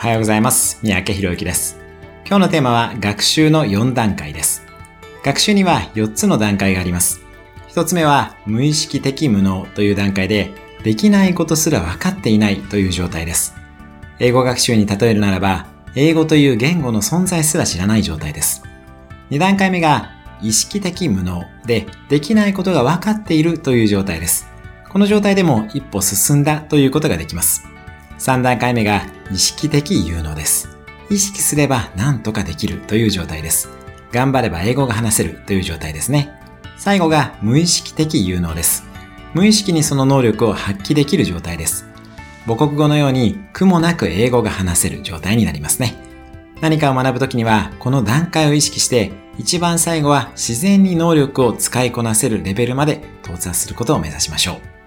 おはようございます。三宅博之です。今日のテーマは学習の4段階です。学習には4つの段階があります。1つ目は無意識的無能という段階で、できないことすら分かっていないという状態です。英語学習に例えるならば、英語という言語の存在すら知らない状態です。2段階目が意識的無能で、できないことが分かっているという状態です。この状態でも一歩進んだということができます。3段階目が意識的有能です。意識すれば何とかできるという状態です。頑張れば英語が話せるという状態ですね。最後が無意識的有能です。無意識にその能力を発揮できる状態です。母国語のように苦もなく英語が話せる状態になりますね。何かを学ぶときには、この段階を意識して、一番最後は自然に能力を使いこなせるレベルまで到達することを目指しましょう。